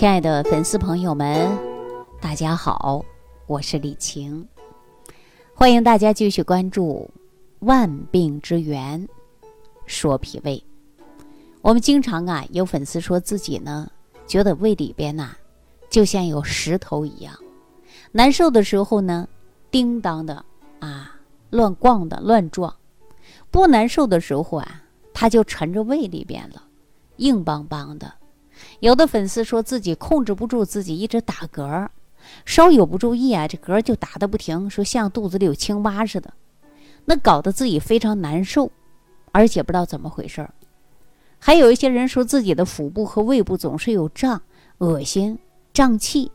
亲爱的粉丝朋友们，大家好，我是李晴，欢迎大家继续关注《万病之源说脾胃》。我们经常啊，有粉丝说自己呢，觉得胃里边呐，就像有石头一样，难受的时候呢，叮当的啊，乱逛的乱撞；不难受的时候啊，它就沉着胃里边了，硬邦邦的。有的粉丝说自己控制不住自己，一直打嗝，稍有不注意啊，这嗝就打的不停，说像肚子里有青蛙似的，那搞得自己非常难受，而且不知道怎么回事儿。还有一些人说自己的腹部和胃部总是有胀、恶心、胀气，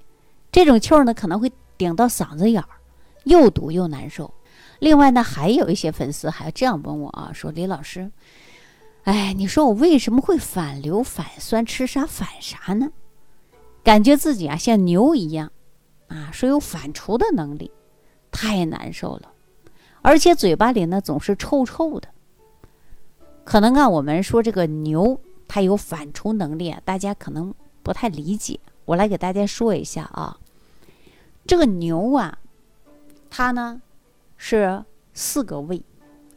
这种气儿呢可能会顶到嗓子眼儿，又堵又难受。另外呢，还有一些粉丝还这样问我啊，说李老师。哎，你说我为什么会反流反酸？吃啥反啥呢？感觉自己啊像牛一样，啊，说有反刍的能力，太难受了，而且嘴巴里呢总是臭臭的。可能啊，我们说这个牛它有反刍能力啊，大家可能不太理解。我来给大家说一下啊，这个牛啊，它呢是四个胃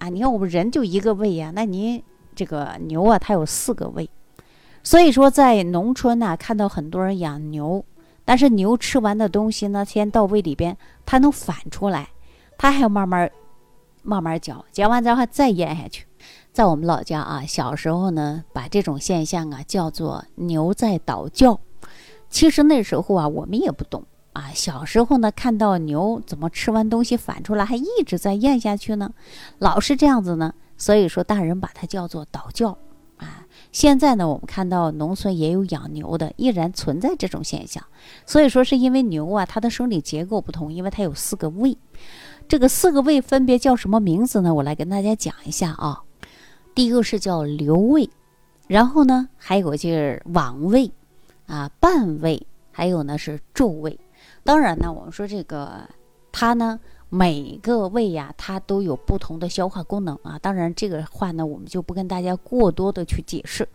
啊，你看我们人就一个胃呀，那您。这个牛啊，它有四个胃，所以说在农村呢，看到很多人养牛，但是牛吃完的东西呢，先到胃里边，它能反出来，它还要慢慢慢慢嚼，嚼完之后再咽下去。在我们老家啊，小时候呢，把这种现象啊叫做牛在倒叫。其实那时候啊，我们也不懂啊，小时候呢，看到牛怎么吃完东西反出来，还一直在咽下去呢，老是这样子呢。所以说，大人把它叫做倒教啊。现在呢，我们看到农村也有养牛的，依然存在这种现象。所以说，是因为牛啊，它的生理结构不同，因为它有四个胃。这个四个胃分别叫什么名字呢？我来跟大家讲一下啊。第一个是叫瘤胃，然后呢，还有就是网胃啊、半胃，还有呢是皱胃。当然呢，我们说这个它呢。每个胃呀，它都有不同的消化功能啊。当然，这个话呢，我们就不跟大家过多的去解释。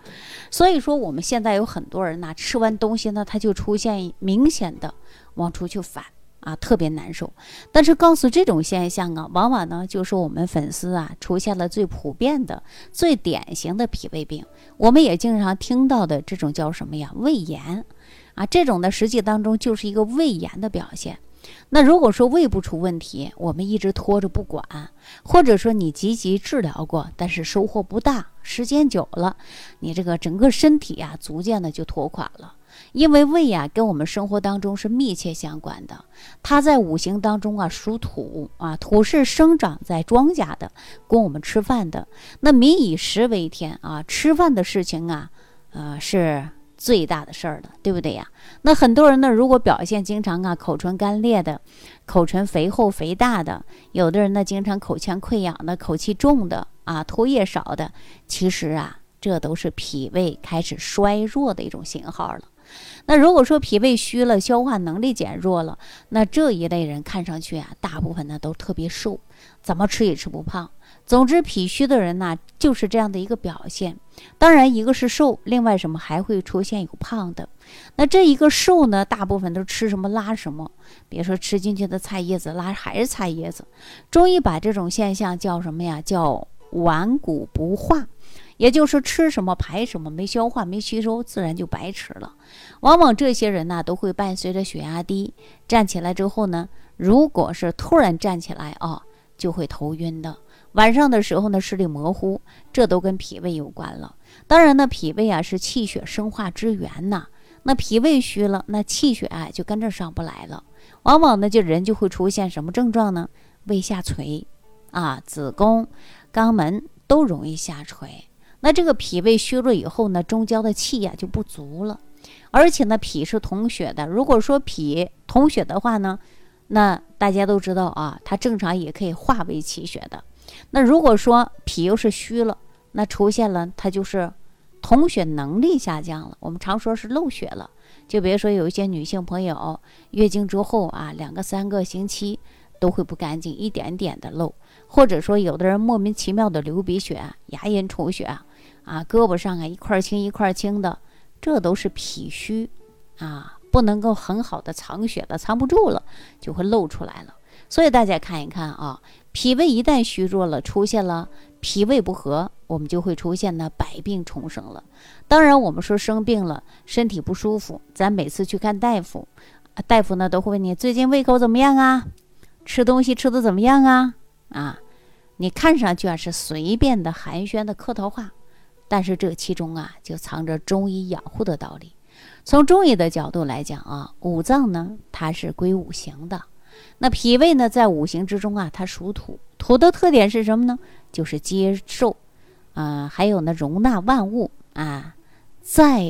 所以说，我们现在有很多人呢，吃完东西呢，他就出现明显的往出去反啊，特别难受。但是，告诉这种现象啊，往往呢，就是我们粉丝啊，出现了最普遍的、最典型的脾胃病。我们也经常听到的这种叫什么呀？胃炎啊，这种呢，实际当中就是一个胃炎的表现。那如果说胃不出问题，我们一直拖着不管，或者说你积极治疗过，但是收获不大，时间久了，你这个整个身体呀，逐渐的就拖垮了。因为胃呀，跟我们生活当中是密切相关的，它在五行当中啊属土啊，土是生长在庄稼的，供我们吃饭的。那民以食为天啊，吃饭的事情啊，呃是。最大的事儿了，对不对呀？那很多人呢，如果表现经常啊口唇干裂的，口唇肥厚肥大的，有的人呢经常口腔溃疡的，口气重的啊，唾液少的，其实啊，这都是脾胃开始衰弱的一种信号了。那如果说脾胃虚了，消化能力减弱了，那这一类人看上去啊，大部分呢都特别瘦，怎么吃也吃不胖。总之，脾虚的人呢，就是这样的一个表现。当然，一个是瘦，另外什么还会出现有胖的。那这一个瘦呢，大部分都吃什么拉什么，比如说吃进去的菜叶子拉还是菜叶子。中医把这种现象叫什么呀？叫顽固不化，也就是吃什么排什么，没消化没吸收，自然就白吃了。往往这些人呢，都会伴随着血压低，站起来之后呢，如果是突然站起来啊，就会头晕的。晚上的时候呢，视力模糊，这都跟脾胃有关了。当然呢，脾胃啊是气血生化之源呐。那脾胃虚了，那气血啊就跟着上不来了。往往呢，就人就会出现什么症状呢？胃下垂，啊，子宫、肛门都容易下垂。那这个脾胃虚弱以后呢，中焦的气呀就不足了。而且呢，脾是统血的。如果说脾统血的话呢，那大家都知道啊，它正常也可以化为气血的。那如果说脾又是虚了，那出现了它就是统血能力下降了。我们常说是漏血了。就比如说有一些女性朋友月经之后啊，两个三个星期都会不干净，一点点的漏，或者说有的人莫名其妙的流鼻血、牙龈出血啊，胳膊上啊一块青一块青的，这都是脾虚啊，不能够很好的藏血了，藏不住了，就会露出来了。所以大家看一看啊，脾胃一旦虚弱了，出现了脾胃不和，我们就会出现呢百病重生了。当然，我们说生病了，身体不舒服，咱每次去看大夫，大夫呢都会问你最近胃口怎么样啊，吃东西吃的怎么样啊？啊，你看上去啊是随便的寒暄的客套话，但是这其中啊就藏着中医养护的道理。从中医的角度来讲啊，五脏呢它是归五行的。那脾胃呢，在五行之中啊，它属土。土的特点是什么呢？就是接受，啊，还有呢，容纳万物啊。再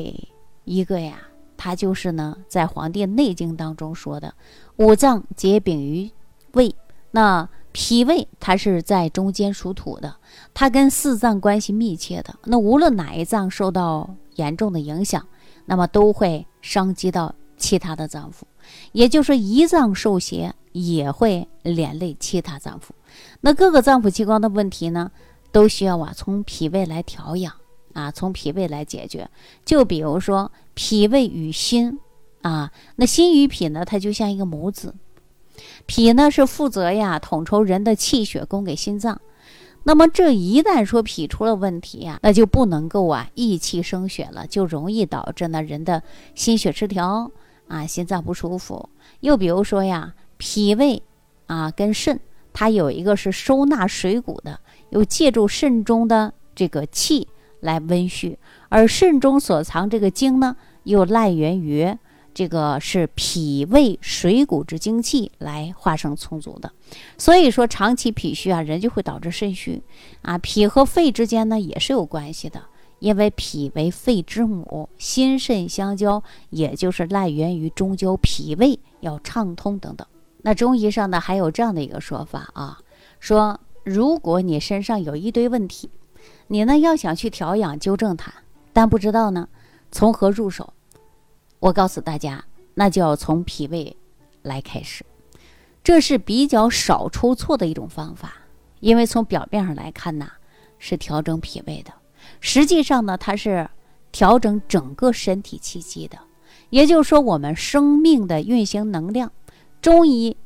一个呀，它就是呢，在《黄帝内经》当中说的，五脏皆禀于胃。那脾胃它是在中间属土的，它跟四脏关系密切的。那无论哪一脏受到严重的影响，那么都会伤及到其他的脏腑。也就是胰脏受邪，也会连累其他脏腑。那各个脏腑器官的问题呢，都需要啊从脾胃来调养啊，从脾胃来解决。就比如说脾胃与心啊，那心与脾呢，它就像一个母子。脾呢是负责呀统筹人的气血供给心脏。那么这一旦说脾出了问题呀，那就不能够啊益气生血了，就容易导致呢人的心血失调。啊，心脏不舒服。又比如说呀，脾胃啊跟肾，它有一个是收纳水谷的，又借助肾中的这个气来温煦，而肾中所藏这个精呢，又赖源于这个是脾胃水谷之精气来化生充足的。所以说，长期脾虚啊，人就会导致肾虚啊。脾和肺之间呢，也是有关系的。因为脾为肺之母，心肾相交，也就是赖源于中焦脾胃要畅通等等。那中医上呢还有这样的一个说法啊，说如果你身上有一堆问题，你呢要想去调养纠正它，但不知道呢从何入手，我告诉大家，那就要从脾胃来开始，这是比较少出错的一种方法，因为从表面上来看呢是调整脾胃的。实际上呢，它是调整整个身体气机的，也就是说，我们生命的运行能量。中医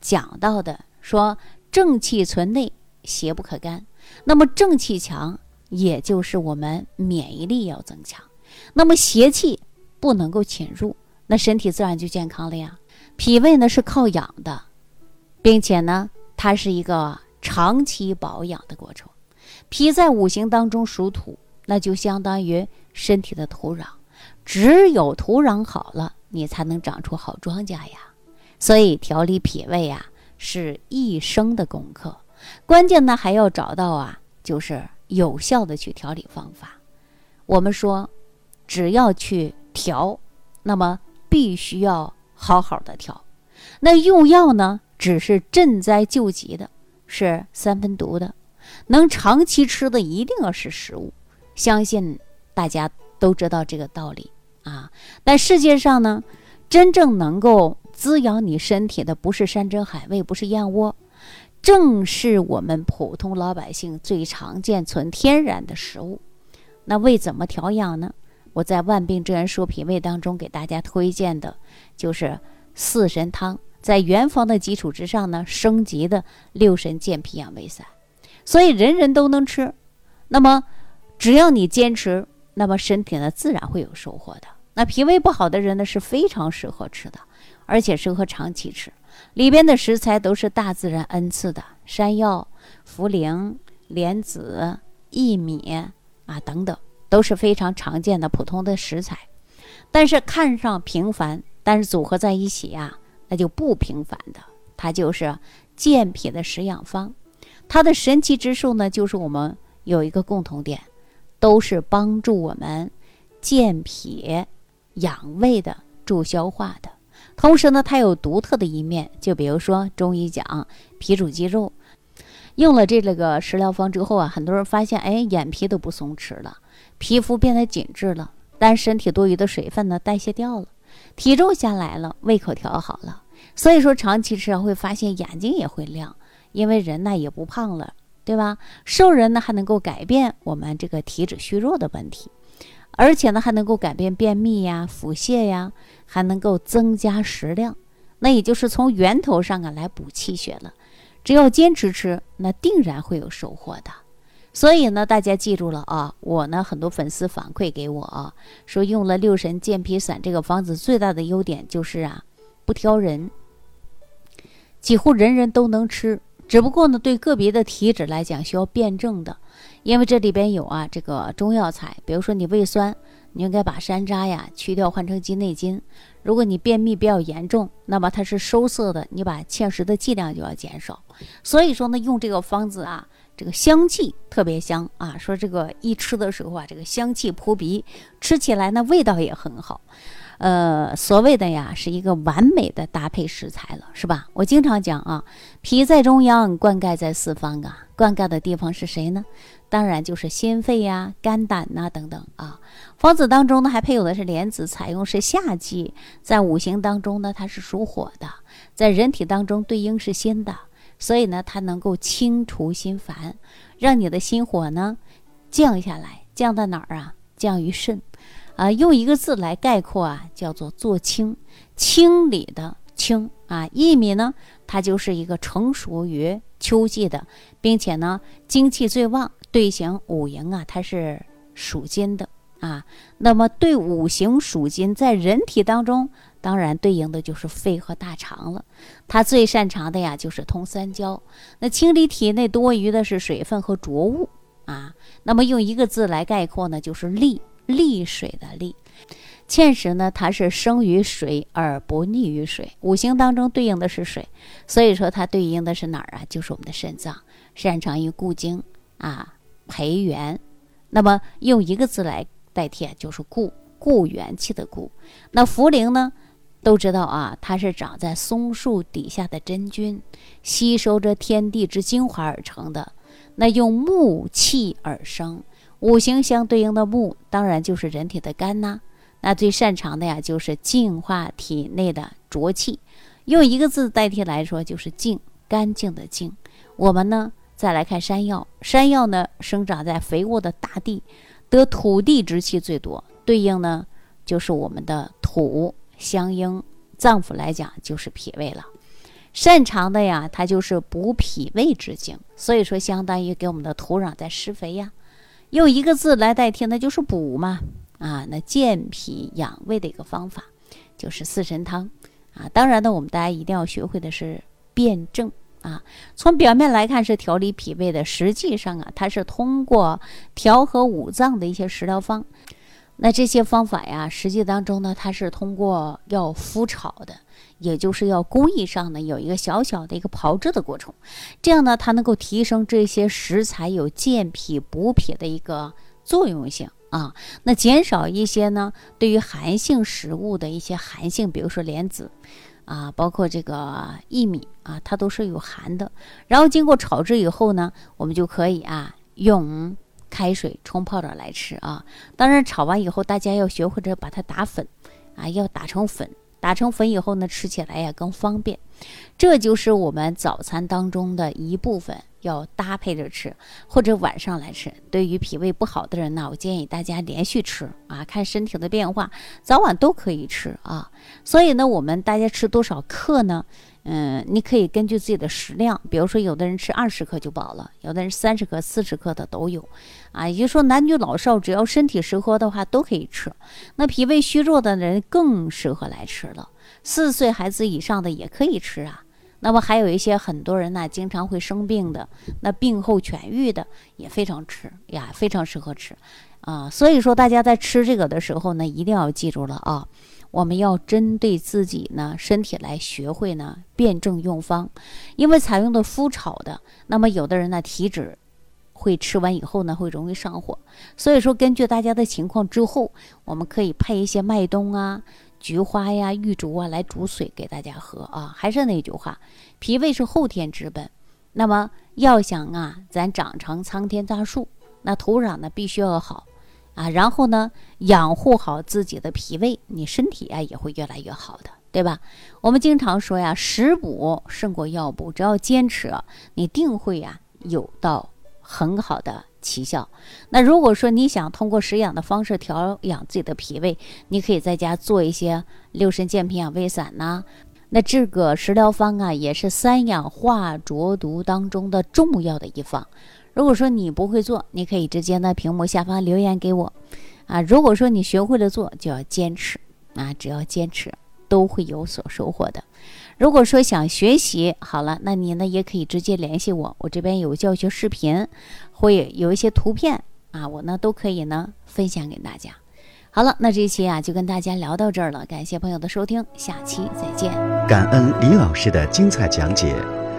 讲到的说，正气存内，邪不可干。那么正气强，也就是我们免疫力要增强。那么邪气不能够侵入，那身体自然就健康了呀。脾胃呢是靠养的，并且呢，它是一个长期保养的过程。脾在五行当中属土。那就相当于身体的土壤，只有土壤好了，你才能长出好庄稼呀。所以调理脾胃呀，是一生的功课。关键呢，还要找到啊，就是有效的去调理方法。我们说，只要去调，那么必须要好好的调。那用药呢，只是赈灾救急的，是三分毒的。能长期吃的，一定要是食物。相信大家都知道这个道理啊，但世界上呢，真正能够滋养你身体的不是山珍海味，不是燕窝，正是我们普通老百姓最常见、纯天然的食物。那胃怎么调养呢？我在《万病之源说脾胃》当中给大家推荐的就是四神汤，在原方的基础之上呢，升级的六神健脾养胃散，所以人人都能吃。那么。只要你坚持，那么身体呢自然会有收获的。那脾胃不好的人呢是非常适合吃的，而且适合长期吃。里边的食材都是大自然恩赐的，山药、茯苓、莲子、薏米啊等等，都是非常常见的普通的食材。但是看上平凡，但是组合在一起呀，那就不平凡的。它就是健脾的食养方，它的神奇之处呢，就是我们有一个共同点。都是帮助我们健脾养胃的、助消化的。同时呢，它有独特的一面。就比如说中医讲脾主肌肉，用了这个食疗方之后啊，很多人发现，哎，眼皮都不松弛了，皮肤变得紧致了，但身体多余的水分呢代谢掉了，体重下来了，胃口调好了。所以说长期吃会发现眼睛也会亮，因为人呢也不胖了。对吧？瘦人呢还能够改变我们这个体脂虚弱的问题，而且呢还能够改变便秘呀、腹泻呀，还能够增加食量。那也就是从源头上啊来补气血了。只要坚持吃，那定然会有收获的。所以呢，大家记住了啊！我呢，很多粉丝反馈给我啊，说用了六神健脾散这个方子，最大的优点就是啊，不挑人，几乎人人都能吃。只不过呢，对个别的体质来讲需要辩证的，因为这里边有啊这个中药材，比如说你胃酸，你应该把山楂呀去掉换成鸡内金；如果你便秘比较严重，那么它是收涩的，你把芡实的剂量就要减少。所以说呢，用这个方子啊。这个香气特别香啊！说这个一吃的时候啊，这个香气扑鼻，吃起来呢味道也很好。呃，所谓的呀，是一个完美的搭配食材了，是吧？我经常讲啊，脾在中央，灌溉在四方啊。灌溉的地方是谁呢？当然就是心肺呀、肝胆呐等等啊。方子当中呢，还配有的是莲子，采用是夏季，在五行当中呢，它是属火的，在人体当中对应是心的。所以呢，它能够清除心烦，让你的心火呢降下来，降到哪儿啊？降于肾，啊，用一个字来概括啊，叫做做清，清理的清啊。薏米呢，它就是一个成熟于秋季的，并且呢，精气最旺，对行五行啊，它是属金的啊。那么对五行属金，在人体当中。当然，对应的就是肺和大肠了。它最擅长的呀，就是通三焦，那清理体内多余的是水分和浊物啊。那么用一个字来概括呢，就是利，利水的利。芡实呢，它是生于水而不溺于水，五行当中对应的是水，所以说它对应的是哪儿啊？就是我们的肾脏，擅长于固精啊，培元。那么用一个字来代替，就是固，固元气的固。那茯苓呢？都知道啊，它是长在松树底下的真菌，吸收着天地之精华而成的。那用木气而生，五行相对应的木，当然就是人体的肝呐。那最擅长的呀，就是净化体内的浊气。用一个字代替来说，就是净，干净的净。我们呢，再来看山药，山药呢生长在肥沃的大地，得土地之气最多，对应呢就是我们的土。相应脏腑来讲就是脾胃了，擅长的呀，它就是补脾胃之精，所以说相当于给我们的土壤在施肥呀。用一个字来代替，那就是补嘛啊，那健脾养胃的一个方法就是四神汤啊。当然呢，我们大家一定要学会的是辩证啊。从表面来看是调理脾胃的，实际上啊，它是通过调和五脏的一些食疗方。那这些方法呀，实际当中呢，它是通过要麸炒的，也就是要工艺上呢有一个小小的一个炮制的过程，这样呢，它能够提升这些食材有健脾补脾的一个作用性啊。那减少一些呢，对于寒性食物的一些寒性，比如说莲子啊，包括这个薏米啊，它都是有寒的。然后经过炒制以后呢，我们就可以啊用。开水冲泡着来吃啊！当然，炒完以后大家要学会着把它打粉，啊，要打成粉。打成粉以后呢，吃起来呀更方便。这就是我们早餐当中的一部分，要搭配着吃，或者晚上来吃。对于脾胃不好的人呢，我建议大家连续吃啊，看身体的变化，早晚都可以吃啊。所以呢，我们大家吃多少克呢？嗯，你可以根据自己的食量，比如说有的人吃二十克就饱了，有的人三十克、四十克的都有，啊，也就是说男女老少只要身体适合的话都可以吃。那脾胃虚弱的人更适合来吃了，四岁孩子以上的也可以吃啊。那么还有一些很多人呢，经常会生病的，那病后痊愈的也非常吃呀，非常适合吃，啊，所以说大家在吃这个的时候呢，一定要记住了啊。我们要针对自己呢身体来学会呢辩证用方，因为采用的麸炒的，那么有的人呢体质会吃完以后呢会容易上火，所以说根据大家的情况之后，我们可以配一些麦冬啊、菊花呀、玉竹啊来煮水给大家喝啊。还是那句话，脾胃是后天之本，那么要想啊咱长成苍天大树，那土壤呢必须要好。啊，然后呢，养护好自己的脾胃，你身体啊也会越来越好的，对吧？我们经常说呀，食补胜过药补，只要坚持，你定会呀有到很好的。奇效。那如果说你想通过食养的方式调养自己的脾胃，你可以在家做一些六神健脾养胃散呐。那这个食疗方啊，也是三氧化浊毒当中的重要的一方。如果说你不会做，你可以直接在屏幕下方留言给我。啊，如果说你学会了做，就要坚持啊，只要坚持，都会有所收获的。如果说想学习好了，那你呢也可以直接联系我，我这边有教学视频，会有一些图片啊，我呢都可以呢分享给大家。好了，那这一期啊就跟大家聊到这儿了，感谢朋友的收听，下期再见。感恩李老师的精彩讲解。